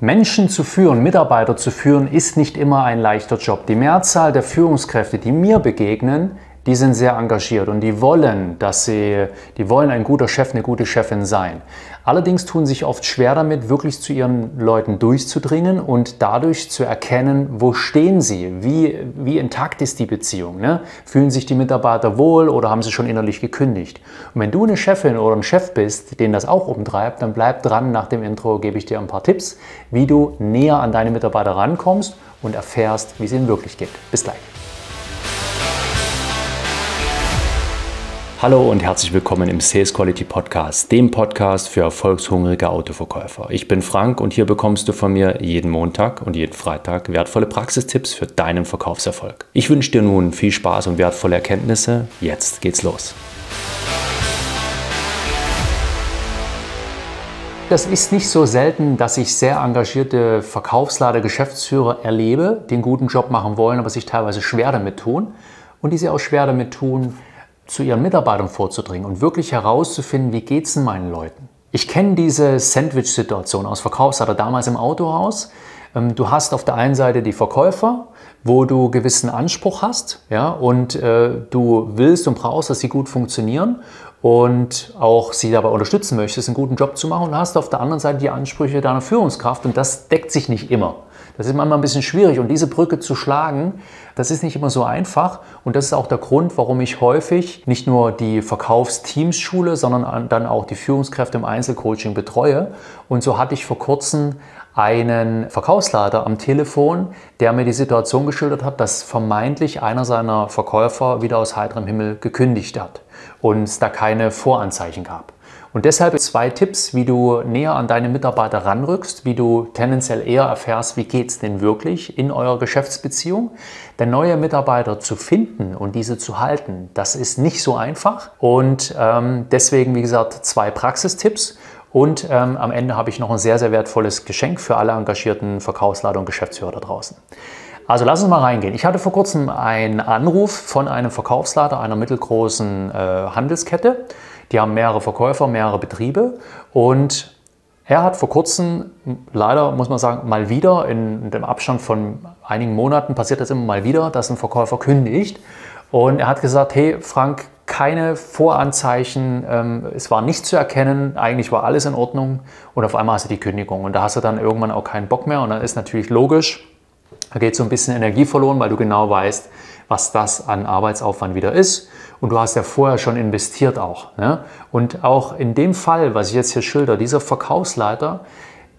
Menschen zu führen, Mitarbeiter zu führen, ist nicht immer ein leichter Job. Die Mehrzahl der Führungskräfte, die mir begegnen, die sind sehr engagiert und die wollen, dass sie, die wollen ein guter Chef, eine gute Chefin sein. Allerdings tun sich oft schwer damit, wirklich zu ihren Leuten durchzudringen und dadurch zu erkennen, wo stehen sie, wie, wie intakt ist die Beziehung. Ne? Fühlen sich die Mitarbeiter wohl oder haben sie schon innerlich gekündigt? Und wenn du eine Chefin oder ein Chef bist, den das auch umtreibt, dann bleib dran. Nach dem Intro gebe ich dir ein paar Tipps, wie du näher an deine Mitarbeiter rankommst und erfährst, wie es ihnen wirklich geht. Bis gleich. Hallo und herzlich willkommen im Sales Quality Podcast, dem Podcast für erfolgshungrige Autoverkäufer. Ich bin Frank und hier bekommst du von mir jeden Montag und jeden Freitag wertvolle Praxistipps für deinen Verkaufserfolg. Ich wünsche dir nun viel Spaß und wertvolle Erkenntnisse. Jetzt geht's los. Das ist nicht so selten, dass ich sehr engagierte Verkaufslader, Geschäftsführer erlebe, die einen guten Job machen wollen, aber sich teilweise schwer damit tun und die sich auch schwer damit tun, zu ihren Mitarbeitern vorzudringen und wirklich herauszufinden, wie geht es denn meinen Leuten. Ich kenne diese Sandwich-Situation aus Verkaufsseite damals im Autohaus. Ähm, du hast auf der einen Seite die Verkäufer, wo du gewissen Anspruch hast, ja, und äh, du willst und brauchst, dass sie gut funktionieren und auch sie dabei unterstützen möchtest, einen guten Job zu machen. Und hast auf der anderen Seite die Ansprüche deiner Führungskraft und das deckt sich nicht immer. Das ist manchmal ein bisschen schwierig und diese Brücke zu schlagen, das ist nicht immer so einfach und das ist auch der Grund, warum ich häufig nicht nur die Verkaufsteams schule, sondern dann auch die Führungskräfte im Einzelcoaching betreue. Und so hatte ich vor kurzem einen Verkaufsleiter am Telefon, der mir die Situation geschildert hat, dass vermeintlich einer seiner Verkäufer wieder aus heiterem Himmel gekündigt hat und es da keine Voranzeichen gab. Und deshalb zwei Tipps, wie du näher an deine Mitarbeiter ranrückst, wie du tendenziell eher erfährst, wie geht es denn wirklich in eurer Geschäftsbeziehung. Denn neue Mitarbeiter zu finden und diese zu halten, das ist nicht so einfach. Und ähm, deswegen, wie gesagt, zwei Praxistipps. Und ähm, am Ende habe ich noch ein sehr, sehr wertvolles Geschenk für alle engagierten Verkaufsleiter und Geschäftsführer da draußen. Also lass uns mal reingehen. Ich hatte vor kurzem einen Anruf von einem Verkaufsleiter einer mittelgroßen äh, Handelskette. Die haben mehrere Verkäufer, mehrere Betriebe und er hat vor kurzem, leider muss man sagen, mal wieder, in dem Abstand von einigen Monaten passiert das immer mal wieder, dass ein Verkäufer kündigt. Und er hat gesagt, hey Frank, keine Voranzeichen, ähm, es war nicht zu erkennen, eigentlich war alles in Ordnung und auf einmal hast du die Kündigung und da hast du dann irgendwann auch keinen Bock mehr und dann ist natürlich logisch, da geht so ein bisschen Energie verloren, weil du genau weißt, was das an Arbeitsaufwand wieder ist. Und du hast ja vorher schon investiert auch. Ne? Und auch in dem Fall, was ich jetzt hier schilder, dieser Verkaufsleiter,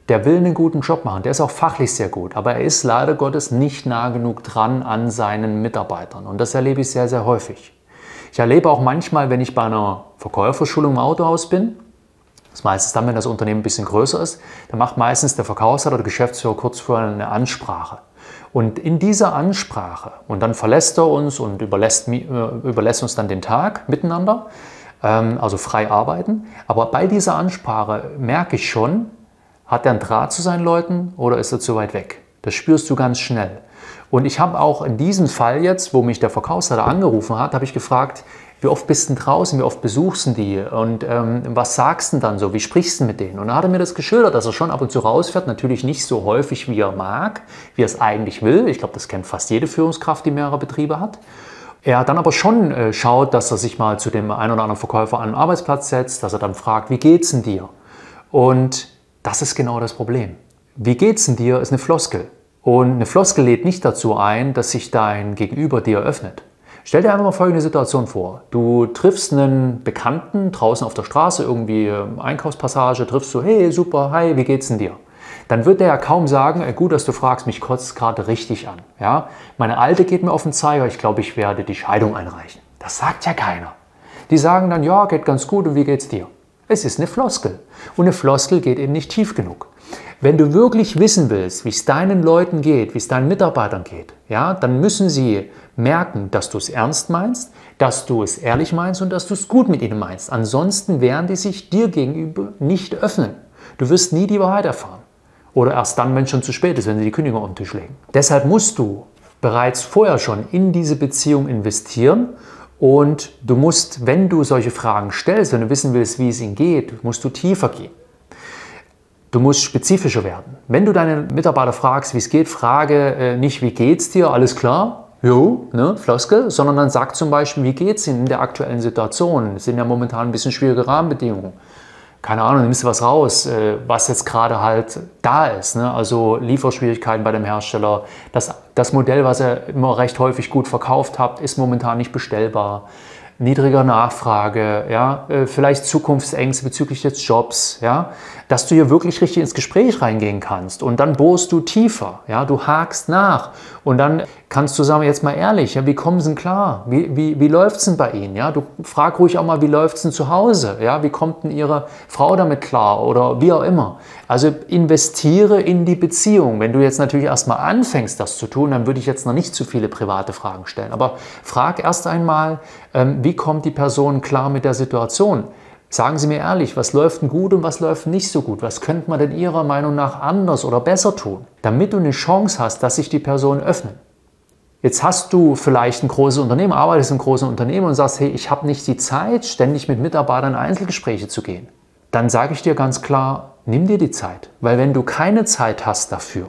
der will einen guten Job machen, der ist auch fachlich sehr gut, aber er ist leider Gottes nicht nah genug dran an seinen Mitarbeitern. Und das erlebe ich sehr, sehr häufig. Ich erlebe auch manchmal, wenn ich bei einer Verkäuferschulung im Autohaus bin, das meistens dann, wenn das Unternehmen ein bisschen größer ist, dann macht meistens der Verkaufsleiter oder der Geschäftsführer kurz vorher eine Ansprache. Und in dieser Ansprache, und dann verlässt er uns und überlässt, äh, überlässt uns dann den Tag miteinander, ähm, also frei arbeiten. Aber bei dieser Ansprache merke ich schon, hat er einen Draht zu seinen Leuten oder ist er zu weit weg? Das spürst du ganz schnell. Und ich habe auch in diesem Fall jetzt, wo mich der Verkaufsleiter angerufen hat, habe ich gefragt, wie oft bist du draußen, wie oft besuchst du die und ähm, was sagst du dann so, wie sprichst du mit denen? Und dann hat er mir das geschildert, dass er schon ab und zu rausfährt, natürlich nicht so häufig, wie er mag, wie er es eigentlich will. Ich glaube, das kennt fast jede Führungskraft, die mehrere Betriebe hat. Er dann aber schon äh, schaut, dass er sich mal zu dem einen oder anderen Verkäufer an den Arbeitsplatz setzt, dass er dann fragt, wie geht's denn dir? Und das ist genau das Problem. Wie geht's denn dir ist eine Floskel. Und eine Floskel lädt nicht dazu ein, dass sich dein Gegenüber dir öffnet. Stell dir einfach mal folgende Situation vor. Du triffst einen Bekannten draußen auf der Straße, irgendwie ähm, Einkaufspassage, triffst du, hey, super, hi, wie geht's denn dir? Dann wird der ja kaum sagen, äh, gut, dass du fragst, mich kotzt gerade richtig an. Ja? Meine Alte geht mir auf den Zeiger, ich glaube, ich werde die Scheidung einreichen. Das sagt ja keiner. Die sagen dann, ja, geht ganz gut und wie geht's dir? Es ist eine Floskel. Und eine Floskel geht eben nicht tief genug. Wenn du wirklich wissen willst, wie es deinen Leuten geht, wie es deinen Mitarbeitern geht, ja, dann müssen sie merken, dass du es ernst meinst, dass du es ehrlich meinst und dass du es gut mit ihnen meinst. Ansonsten werden die sich dir gegenüber nicht öffnen. Du wirst nie die Wahrheit erfahren. Oder erst dann, wenn es schon zu spät ist, wenn sie die Kündigung auf den Tisch legen. Deshalb musst du bereits vorher schon in diese Beziehung investieren und du musst, wenn du solche Fragen stellst, wenn du wissen willst, wie es ihnen geht, musst du tiefer gehen. Du musst spezifischer werden. Wenn du deine Mitarbeiter fragst, wie es geht, frage äh, nicht, wie geht's dir, alles klar, Jo, ne, Floskel, sondern dann sag zum Beispiel, wie geht es Ihnen in der aktuellen Situation? Es sind ja momentan ein bisschen schwierige Rahmenbedingungen. Keine Ahnung, nimmst du was raus, äh, was jetzt gerade halt da ist. Ne? Also Lieferschwierigkeiten bei dem Hersteller. Das, das Modell, was ihr immer recht häufig gut verkauft habt, ist momentan nicht bestellbar niedriger Nachfrage, ja, äh, vielleicht Zukunftsängste bezüglich des Jobs, ja, dass du hier wirklich richtig ins Gespräch reingehen kannst und dann bohrst du tiefer, ja, du hakst nach und dann kannst du sagen, jetzt mal ehrlich, ja, wie kommen sie denn klar? Wie, wie, wie läuft es denn bei ihnen? Ja, du frag ruhig auch mal, wie läuft es denn zu Hause? Ja, wie kommt denn ihre Frau damit klar oder wie auch immer? Also investiere in die Beziehung. Wenn du jetzt natürlich erstmal anfängst, das zu tun, dann würde ich jetzt noch nicht zu viele private Fragen stellen. Aber frag erst einmal, ähm, wie kommt die Person klar mit der Situation? Sagen Sie mir ehrlich, was läuft denn gut und was läuft nicht so gut? Was könnte man denn Ihrer Meinung nach anders oder besser tun, damit du eine Chance hast, dass sich die Person öffnen? Jetzt hast du vielleicht ein großes Unternehmen, arbeitest in einem großen Unternehmen und sagst, hey, ich habe nicht die Zeit, ständig mit Mitarbeitern in Einzelgespräche zu gehen. Dann sage ich dir ganz klar, nimm dir die Zeit. Weil wenn du keine Zeit hast dafür,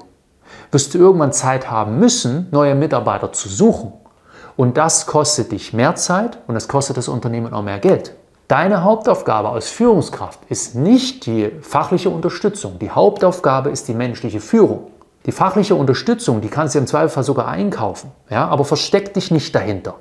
wirst du irgendwann Zeit haben müssen, neue Mitarbeiter zu suchen. Und das kostet dich mehr Zeit und das kostet das Unternehmen auch mehr Geld. Deine Hauptaufgabe als Führungskraft ist nicht die fachliche Unterstützung. Die Hauptaufgabe ist die menschliche Führung. Die fachliche Unterstützung, die kannst du im Zweifelsfall sogar einkaufen. Ja? Aber versteck dich nicht dahinter.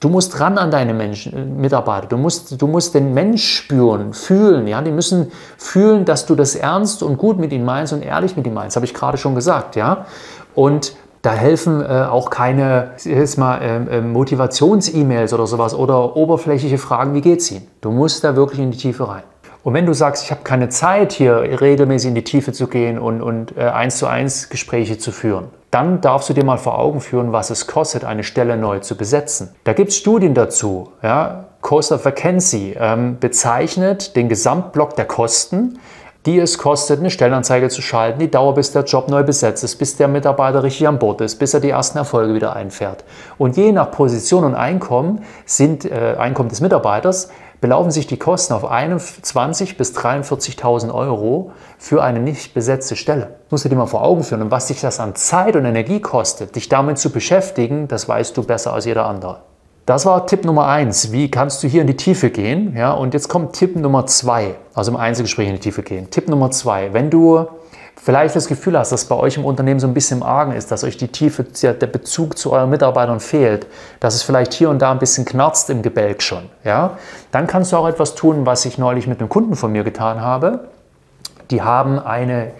Du musst ran an deine Menschen, äh, Mitarbeiter. Du musst, du musst den Mensch spüren, fühlen. Ja? Die müssen fühlen, dass du das ernst und gut mit ihnen meinst und ehrlich mit ihnen meinst. Habe ich gerade schon gesagt. Ja? Und da helfen äh, auch keine äh, Motivations-E-Mails oder sowas oder oberflächliche Fragen, wie geht's Ihnen? Du musst da wirklich in die Tiefe rein. Und wenn du sagst, ich habe keine Zeit, hier regelmäßig in die Tiefe zu gehen und, und äh, eins zu eins Gespräche zu führen, dann darfst du dir mal vor Augen führen, was es kostet, eine Stelle neu zu besetzen. Da gibt es Studien dazu. Ja? Cost of Vacancy ähm, bezeichnet den Gesamtblock der Kosten, die es kostet, eine Stellenanzeige zu schalten, die Dauer, bis der Job neu besetzt ist, bis der Mitarbeiter richtig an Bord ist, bis er die ersten Erfolge wieder einfährt. Und je nach Position und Einkommen sind äh, Einkommen des Mitarbeiters belaufen sich die Kosten auf 21.000 bis 43.000 Euro für eine nicht besetzte Stelle. Das musst du dir mal vor Augen führen. Und was dich das an Zeit und Energie kostet, dich damit zu beschäftigen, das weißt du besser als jeder andere. Das war Tipp Nummer eins. Wie kannst du hier in die Tiefe gehen? Ja, und jetzt kommt Tipp Nummer zwei, also im Einzelgespräch in die Tiefe gehen. Tipp Nummer zwei, wenn du vielleicht das Gefühl hast, dass bei euch im Unternehmen so ein bisschen im Argen ist, dass euch die Tiefe, der Bezug zu euren Mitarbeitern fehlt, dass es vielleicht hier und da ein bisschen knarzt im Gebälk schon, ja, dann kannst du auch etwas tun, was ich neulich mit einem Kunden von mir getan habe. Die haben eine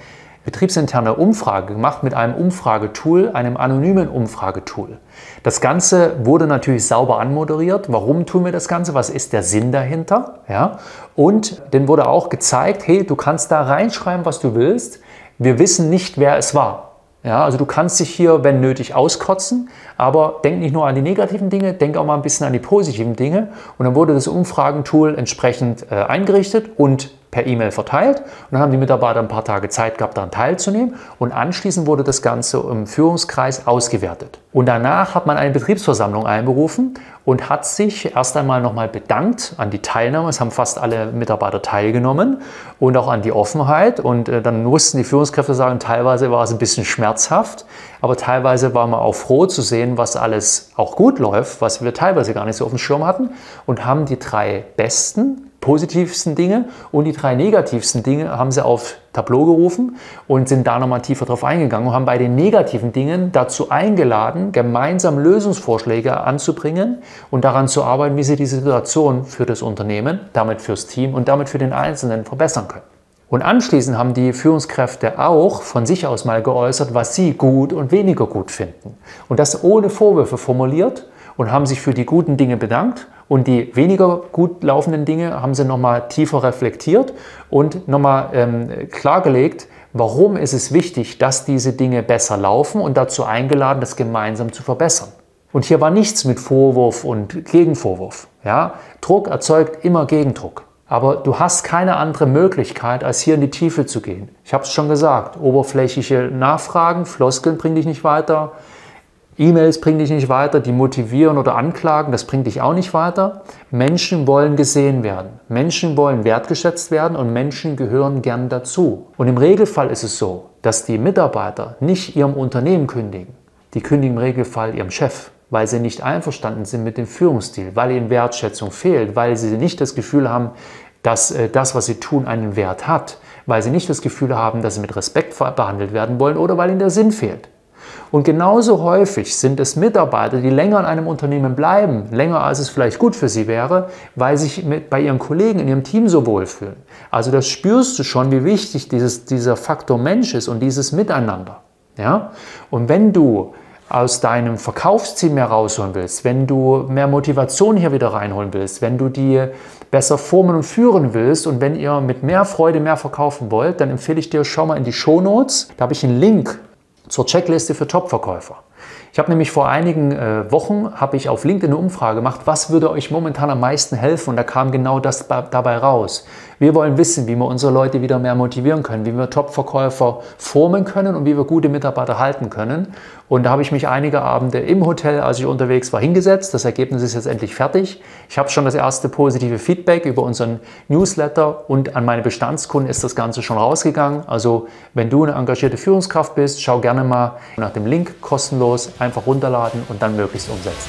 betriebsinterne Umfrage gemacht mit einem Umfragetool, einem anonymen Umfragetool. Das Ganze wurde natürlich sauber anmoderiert. Warum tun wir das Ganze? Was ist der Sinn dahinter? Ja? Und dann wurde auch gezeigt, hey, du kannst da reinschreiben, was du willst. Wir wissen nicht, wer es war. Ja, also du kannst dich hier, wenn nötig, auskotzen, aber denk nicht nur an die negativen Dinge, denk auch mal ein bisschen an die positiven Dinge. Und dann wurde das Umfragentool entsprechend äh, eingerichtet und per E-Mail verteilt. Und dann haben die Mitarbeiter ein paar Tage Zeit gehabt, daran teilzunehmen. Und anschließend wurde das Ganze im Führungskreis ausgewertet. Und danach hat man eine Betriebsversammlung einberufen und hat sich erst einmal nochmal bedankt an die Teilnahme. Es haben fast alle Mitarbeiter teilgenommen und auch an die Offenheit. Und äh, dann mussten die Führungskräfte sagen, teilweise war es ein bisschen schmerzhaft, aber teilweise waren wir auch froh zu sehen, was alles auch gut läuft, was wir teilweise gar nicht so auf dem Schirm hatten und haben die drei besten positivsten Dinge und die drei negativsten Dinge haben sie auf Tableau gerufen und sind da nochmal tiefer drauf eingegangen und haben bei den negativen Dingen dazu eingeladen, gemeinsam Lösungsvorschläge anzubringen und daran zu arbeiten, wie sie die Situation für das Unternehmen, damit fürs Team und damit für den Einzelnen verbessern können. Und anschließend haben die Führungskräfte auch von sich aus mal geäußert, was sie gut und weniger gut finden. Und das ohne Vorwürfe formuliert und haben sich für die guten Dinge bedankt und die weniger gut laufenden Dinge haben sie nochmal tiefer reflektiert und nochmal ähm, klargelegt, warum ist es wichtig, dass diese Dinge besser laufen und dazu eingeladen, das gemeinsam zu verbessern. Und hier war nichts mit Vorwurf und Gegenvorwurf. Ja? Druck erzeugt immer Gegendruck. Aber du hast keine andere Möglichkeit, als hier in die Tiefe zu gehen. Ich habe es schon gesagt, oberflächliche Nachfragen, Floskeln bringen dich nicht weiter. E-Mails bringen dich nicht weiter, die motivieren oder anklagen, das bringt dich auch nicht weiter. Menschen wollen gesehen werden. Menschen wollen wertgeschätzt werden und Menschen gehören gern dazu. Und im Regelfall ist es so, dass die Mitarbeiter nicht ihrem Unternehmen kündigen. Die kündigen im Regelfall ihrem Chef, weil sie nicht einverstanden sind mit dem Führungsstil, weil ihnen Wertschätzung fehlt, weil sie nicht das Gefühl haben, dass äh, das, was sie tun, einen Wert hat, weil sie nicht das Gefühl haben, dass sie mit Respekt behandelt werden wollen oder weil ihnen der Sinn fehlt. Und genauso häufig sind es Mitarbeiter, die länger in einem Unternehmen bleiben, länger als es vielleicht gut für sie wäre, weil sie sich mit, bei ihren Kollegen in ihrem Team so wohlfühlen. Also das spürst du schon, wie wichtig dieses, dieser Faktor Mensch ist und dieses Miteinander. Ja? Und wenn du aus deinem Verkaufsziel mehr rausholen willst, wenn du mehr Motivation hier wieder reinholen willst, wenn du die besser formen und führen willst und wenn ihr mit mehr Freude mehr verkaufen wollt, dann empfehle ich dir, schau mal in die Show Notes. Da habe ich einen Link zur Checkliste für Topverkäufer. Ich habe nämlich vor einigen äh, Wochen habe ich auf LinkedIn eine Umfrage gemacht, was würde euch momentan am meisten helfen und da kam genau das dabei raus. Wir wollen wissen, wie wir unsere Leute wieder mehr motivieren können, wie wir Top-Verkäufer formen können und wie wir gute Mitarbeiter halten können. Und da habe ich mich einige Abende im Hotel, als ich unterwegs war, hingesetzt. Das Ergebnis ist jetzt endlich fertig. Ich habe schon das erste positive Feedback über unseren Newsletter und an meine Bestandskunden ist das Ganze schon rausgegangen. Also wenn du eine engagierte Führungskraft bist, schau gerne mal nach dem Link kostenlos, einfach runterladen und dann möglichst umsetzen.